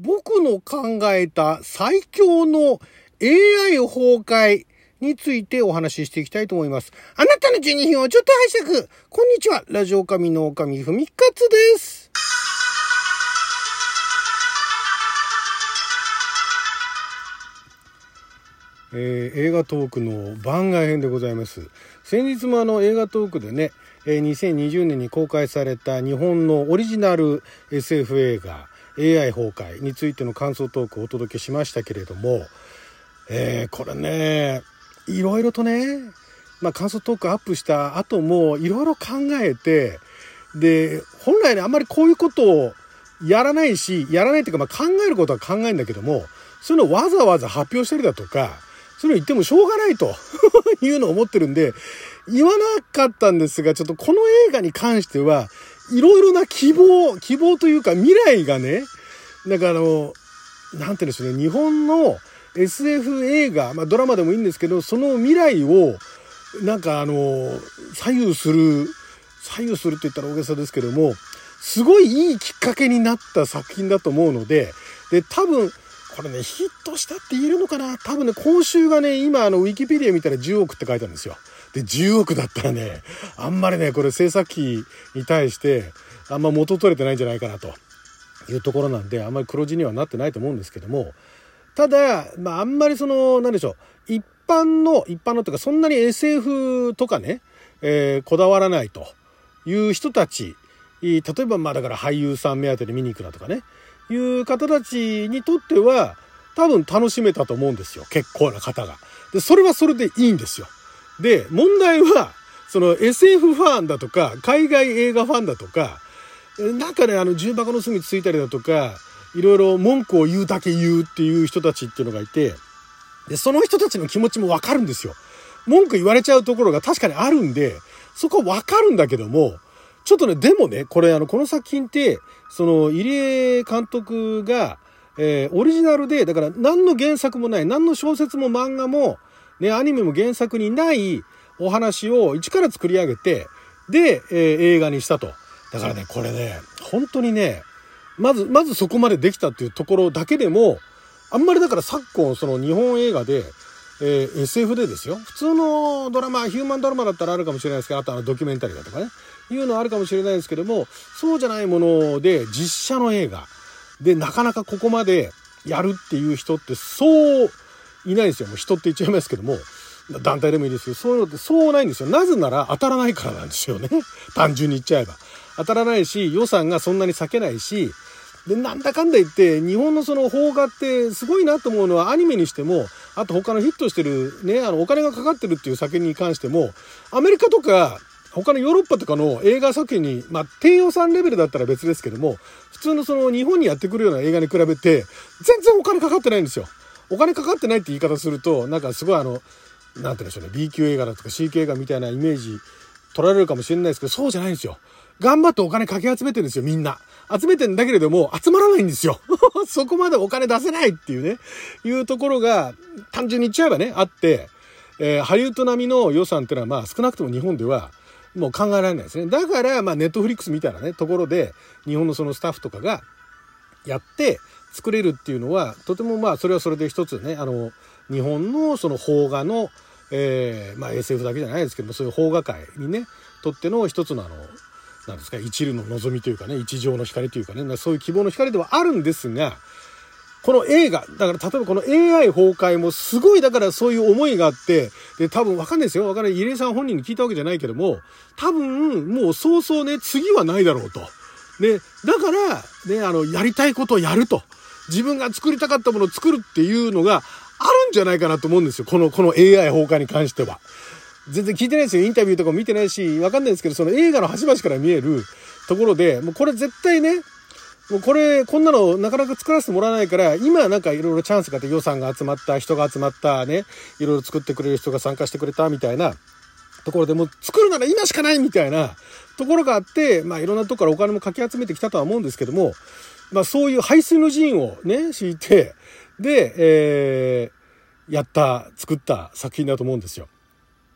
僕の考えた最強の AI 崩壊についてお話ししていきたいと思います。あなたの12分をちょっと拝借。こんにちは。ラジオ神の神ふみかつです。えー、映画トークの番外編でございます。先日もあの映画トークでね、えー、2020年に公開された日本のオリジナル SF 映画 AI 崩壊についての感想トークをお届けしましたけれども、えー、これね、いろいろとね、まあ、感想トークアップした後もいろいろ考えて、で、本来ね、あんまりこういうことをやらないし、やらないっていうか、まあ、考えることは考えるんだけども、そういうのをわざわざ発表したりだとか、そういうの言ってもしょうがないと いうのを思ってるんで、言わなかったんですが、ちょっとこの映画に関しては、いろいろな希望、希望というか未来がね、なんかあの、なんて言うんでしょうね、日本の SF 映画、まあドラマでもいいんですけど、その未来を、なんかあの、左右する、左右するって言ったら大げさですけども、すごいいいきっかけになった作品だと思うので、で、多分、これね、ヒットしたって言えるのかな？多分ね、今週がね、今あの、ウィキペディア見たら10億って書いてあるんですよ。で、10億だったらね、あんまりね、これ制作費に対して、あんま元取れてないんじゃないかなというところなんで、あんまり黒字にはなってないと思うんですけども、ただ、まあ、あんまりその、なんでしょう、一般の、一般のというか、そんなに SF とかね、えー、こだわらないという人たち、例えば、まあだから俳優さん目当てで見に行くなとかね、いう方たちにとっては、多分楽しめたと思うんですよ。結構な方が。で、それはそれでいいんですよ。で、問題は、その SF ファンだとか、海外映画ファンだとか、なんかね、あの、重箱の隅ついたりだとか、いろいろ文句を言うだけ言うっていう人たちっていうのがいて、で、その人たちの気持ちもわかるんですよ。文句言われちゃうところが確かにあるんで、そこはわかるんだけども、ちょっとね、でもね、これあの、この作品って、その、入江監督が、えー、オリジナルで、だから何の原作もない、何の小説も漫画も、ね、アニメも原作にないお話を一から作り上げて、で、えー、映画にしたと。だからね、これね、本当にね、まず、まずそこまでできたっていうところだけでも、あんまりだから昨今、その日本映画で、えー、SF でですよ。普通のドラマ、ヒューマンドラマだったらあるかもしれないですけど、あとあのドキュメンタリーだとかね、いうのはあるかもしれないですけども、そうじゃないもので、実写の映画で、なかなかここまでやるっていう人ってそういないんですよ。もう人って言っちゃいますけども、団体でもいいですけど、そういうのってそうないんですよ。なぜなら当たらないからなんですよね。単純に言っちゃえば。当たらないし、予算がそんなに避けないし、で、なんだかんだ言って、日本のその邦画ってすごいなと思うのは、アニメにしても、あと他のヒットしてる、ね、あの、お金がかかってるっていう作品に関しても、アメリカとか、他のヨーロッパとかの映画作品に、まあ、低予算レベルだったら別ですけども、普通のその日本にやってくるような映画に比べて、全然お金かかってないんですよ。お金かかってないって言い方すると、なんかすごいあの、なんて言うんでしょうね、B 級映画だとか C 級映画みたいなイメージ取られるかもしれないですけど、そうじゃないんですよ。頑張ってお金かき集めてるんですよ、みんな。集めてんだけれども、集まらないんですよ。そこまでお金出せないっていうね、いうところが、単純に言っちゃえばね、あって、えー、ハリウッド並みの予算っていうのは、まあ少なくとも日本では、もう考えられないですね。だから、まあネットフリックスみたいなね、ところで、日本のそのスタッフとかが、やって、作れるっていうのは、とてもまあ、それはそれで一つね、あの、日本のその邦画の、えー、まあ SF だけじゃないですけども、そういう邦画界にね、とっての一つのあの、なんですか、一縷の望みというかね、一条の光というかね、そういう希望の光ではあるんですが、この映画、だから例えばこの AI 崩壊もすごいだからそういう思いがあって、で、多分わかんないですよ。わかんない。入江さん本人に聞いたわけじゃないけども、多分もう早々ね、次はないだろうと。で、だから、ね、あの、やりたいことをやると。自分が作りたかったものを作るっていうのがあるんじゃないかなと思うんですよ。この、この AI 崩壊に関しては。全然聞いてないですよ。インタビューとかも見てないし、わかんないですけど、その映画の端々から見えるところで、もうこれ絶対ね、もうこれ、こんなのなかなか作らせてもらわないから、今なんかいろいろチャンスがあって予算が集まった、人が集まった、ね、いろいろ作ってくれる人が参加してくれたみたいなところでもう作るなら今しかないみたいなところがあって、まあいろんなとこからお金もかき集めてきたとは思うんですけども、まあそういう排水の陣をね、敷いて、で、えー、やった、作った作品だと思うんですよ。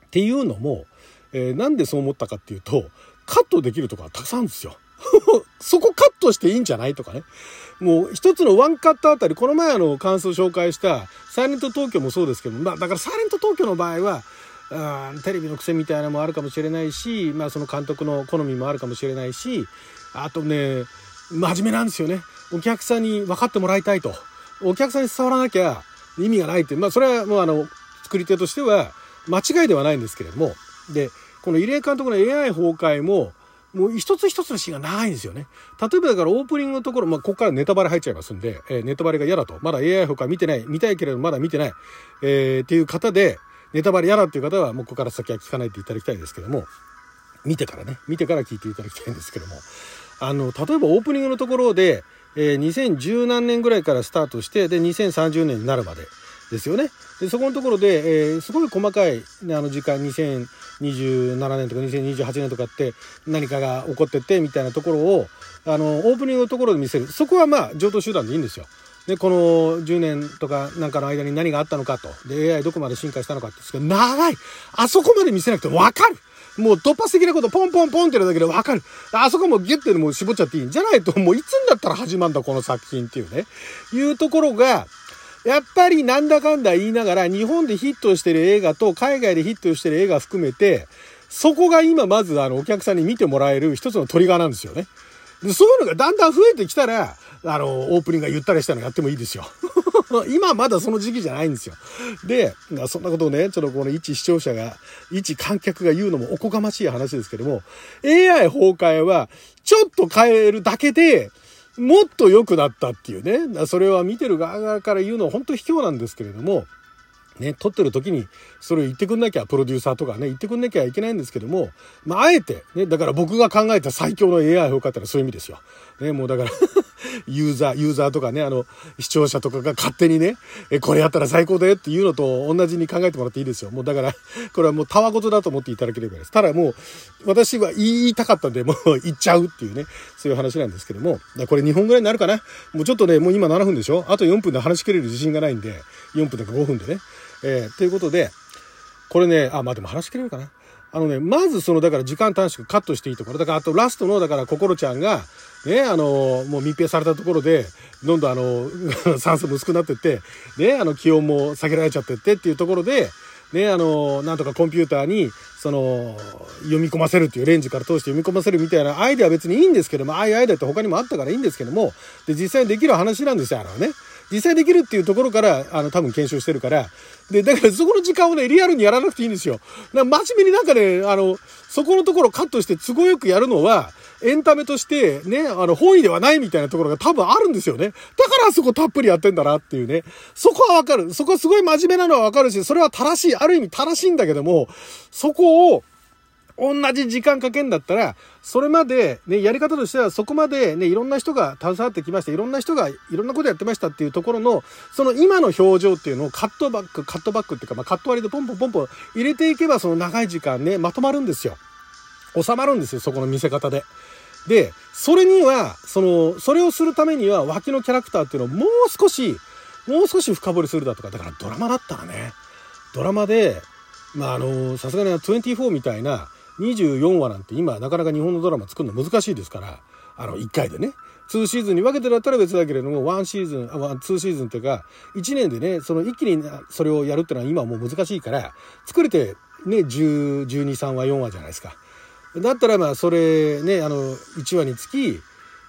っていうのも、えー、なんでそう思ったかっていうと、カットできるところがたくさんあるんですよ。そこカットしていいんじゃないとかね。もう一つのワンカットあたり、この前あの感想紹介したサイレント東京もそうですけど、まあだからサイレント東京の場合は、うん、テレビの癖みたいなのもあるかもしれないし、まあその監督の好みもあるかもしれないし、あとね、真面目なんですよね。お客さんに分かってもらいたいと。お客さんに伝わらなきゃ意味がないって。まあそれはもうあの、作り手としては間違いではないんですけれども。で、この入江監督の AI 崩壊も、もう一つ一つのシーンが長いんですよね。例えばだからオープニングのところ、まあ、ここからネタバレ入っちゃいますんで、えー、ネタバレが嫌だと。まだ AI 他見てない。見たいけれどまだ見てない。えー、っていう方で、ネタバレ嫌だっていう方は、もうここから先は聞かないでいただきたいですけども、見てからね、見てから聞いていただきたいんですけども、あの、例えばオープニングのところで、えー、2010何年ぐらいからスタートして、で、2030年になるまでですよね。で、そこのところで、えー、すごい細かい、あの、時間、2027年とか2028年とかって何かが起こっててみたいなところをあのオープニングのところで見せる。そこはまあ上等手段でいいんですよ。でこの10年とかなんかの間に何があったのかと。で AI どこまで進化したのかって。長い。あそこまで見せなくて分かる。もう突発的なことポンポンポンってやるだけで分かるあそこもギュッてもう絞っちゃっていいんじゃないともういつになったら始まるんだこの作品っていうねいうところがやっぱりなんだかんだ言いながら日本でヒットしてる映画と海外でヒットしてる映画含めて、そこが今まずあのお客さんに見てもらえる一つのトリガーなんですよね。で、そういうのがだんだん増えてきたら、あの、オープニングがゆったりしたのやってもいいですよ。今まだその時期じゃないんですよ。で、そんなことをね、ちょっとこの一視聴者が、一観客が言うのもおこがましい話ですけども、AI 崩壊はちょっと変えるだけで、もっと良くなったっていうね、それは見てる側から言うのは本当卑怯なんですけれども、ね、撮ってる時にそれを言ってくんなきゃ、プロデューサーとかね、言ってくんなきゃいけないんですけども、まあ、あえて、ね、だから僕が考えた最強の AI 評価ってのはそういう意味ですよ。ね、もうだから ユーザー、ユーザーとかね、あの、視聴者とかが勝手にね、え、これやったら最高だよっていうのと同じに考えてもらっていいですよ。もうだから、これはもうたわごとだと思っていただければです。ただもう、私は言いたかったんで、もう言っちゃうっていうね、そういう話なんですけども、これ2本ぐらいになるかな。もうちょっとね、もう今7分でしょあと4分で話し切れる自信がないんで、4分とか5分でね。えー、ということで、これね、あ、まあでも話しきれるかな。あのね、まずその、だから時間短縮カットしていいところ。だからあとラストの、だから心ちゃんが、ね、あの、もう密閉されたところで、どんどんあの、酸素も薄くなってって、ね、あの、気温も下げられちゃってってっていうところで、ね、あの、なんとかコンピューターに、その、読み込ませるっていうレンジから通して読み込ませるみたいなアイデアは別にいいんですけども、ああいうアイデアって他にもあったからいいんですけども、で、実際にできる話なんですよ、あのね。実際できるっていうところから、あの、多分検証してるから、で、だからそこの時間をね、リアルにやらなくていいんですよ。真面目になんかね、あの、そこのところカットして都合よくやるのは、エンタメとしてね、あの、本意ではないみたいなところが多分あるんですよね。だからそこたっぷりやってんだなっていうね。そこはわかる。そこはすごい真面目なのはわかるし、それは正しい。ある意味正しいんだけども、そこを、同じ時間かけんだったら、それまで、ね、やり方としてはそこまでね、いろんな人が携わってきました。いろんな人がいろんなことやってましたっていうところの、その今の表情っていうのをカットバック、カットバックっていうか、まあ、カット割りでポンポンポンポン入れていけば、その長い時間ね、まとまるんですよ。収まるんですよ、そこの見せ方で。で、それには、その、それをするためには、脇のキャラクターっていうのをもう少し、もう少し深掘りするだとか、だからドラマだったらね、ドラマで、まあ、あの、さすがに24みたいな、24話なんて今なかなか日本のドラマ作るの難しいですから、あの、1回でね。2シーズンに分けてだったら別だけれども、1シーズン、2シーズンっていうか、1年でね、その一気にそれをやるっていうのは今はもう難しいから、作れてね、10、12、3話、4話じゃないですか。だったらまあ、それね、あの、1話につき、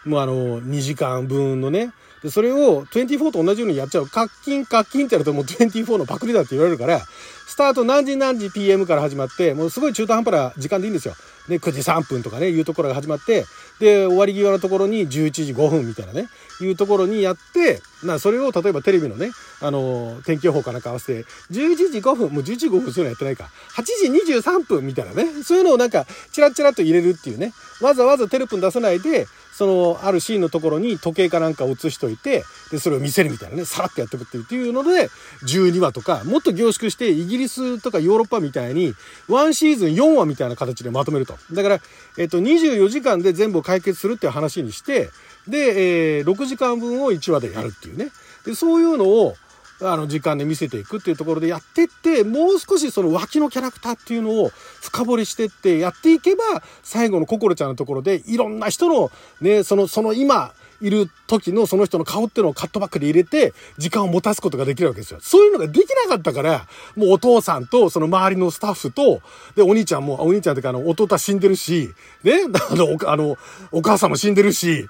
もうあの、2時間分のね、で、それを24と同じようにやっちゃう。カッキン、カッキンってやるともう24のパクリだって言われるから、スタート何時何時 PM から始まって、もうすごい中途半端な時間でいいんですよ。で、9時3分とかね、いうところが始まって、で、終わり際のところに11時5分みたいなね、いうところにやって、な、それを例えばテレビのね、あの、天気予報かなんか合わせて、11時5分、もう11時5分そういうのやってないか、8時23分みたいなね、そういうのをなんか、チラチラと入れるっていうね、わざわざテレポン出さないで、その、あるシーンのところに時計かなんか映しといて、で、それを見せるみたいなね、さらっとやってくっていうっていうので、12話とか、もっと凝縮して、イギリスとかヨーロッパみたいに、ワンシーズン4話みたいな形でまとめると。だから、えっと、24時間で全部解決するっていう話にして、で、えー、6時間分を1話でやるっていうね。で、そういうのを、あの、時間で見せていくっていうところでやってって、もう少しその脇のキャラクターっていうのを深掘りしてってやっていけば、最後の心ちゃんのところでいろんな人の、ね、その、その今、いる時のその人の顔っていうのをカットバックで入れて、時間を持たすことができるわけですよ。そういうのができなかったから、もうお父さんと、その周りのスタッフと、で、お兄ちゃんも、お兄ちゃんってか、あの、弟は死んでるし、ね、あの、あの、お母さんも死んでるし、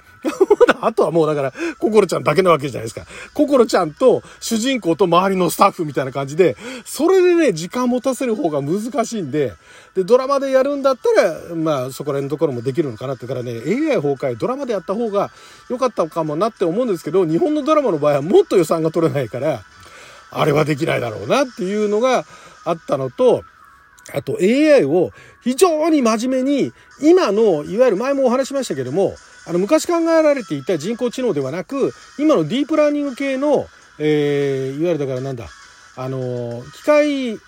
あとはもうだから、ココロちゃんだけなわけじゃないですか。ココロちゃんと主人公と周りのスタッフみたいな感じで、それでね、時間持たせる方が難しいんで、で、ドラマでやるんだったら、まあ、そこら辺のところもできるのかなってからね、AI 崩壊、ドラマでやった方が良かったかもなって思うんですけど、日本のドラマの場合はもっと予算が取れないから、あれはできないだろうなっていうのがあったのと、あと AI を非常に真面目に、今の、いわゆる前もお話しましたけども、あの、昔考えられていた人工知能ではなく、今のディープラーニング系の、えー、いわゆるだからなんだ、あの、機械、機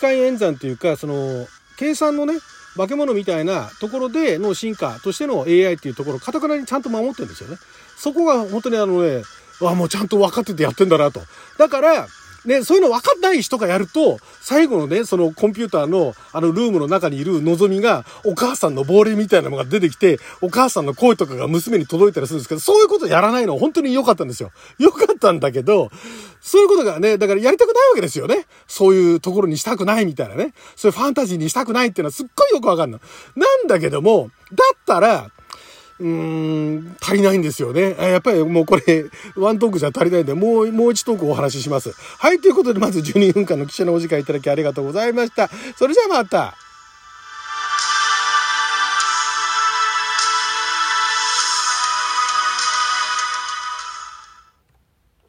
械演算というか、その、計算のね、化け物みたいなところでの進化としての AI っていうところをかたくなにちゃんと守ってるんですよね。そこが本当にあのね、あ、もうちゃんと分かっててやってんだなと。だから、ね、そういうの分かんない人がやると、最後のね、そのコンピューターのあのルームの中にいる望みが、お母さんの亡霊みたいなのが出てきて、お母さんの声とかが娘に届いたりするんですけど、そういうことやらないの本当に良かったんですよ。良かったんだけど、そういうことがね、だからやりたくないわけですよね。そういうところにしたくないみたいなね。そういうファンタジーにしたくないっていうのはすっごいよくわかんない。なんだけども、だったら、うん、足りないんですよね。やっぱりもうこれ、ワントークじゃ足りないんで、もう、もう一トークお話しします。はい、ということで、まず12分間の記者のお時間いただきありがとうございました。それじゃあまた。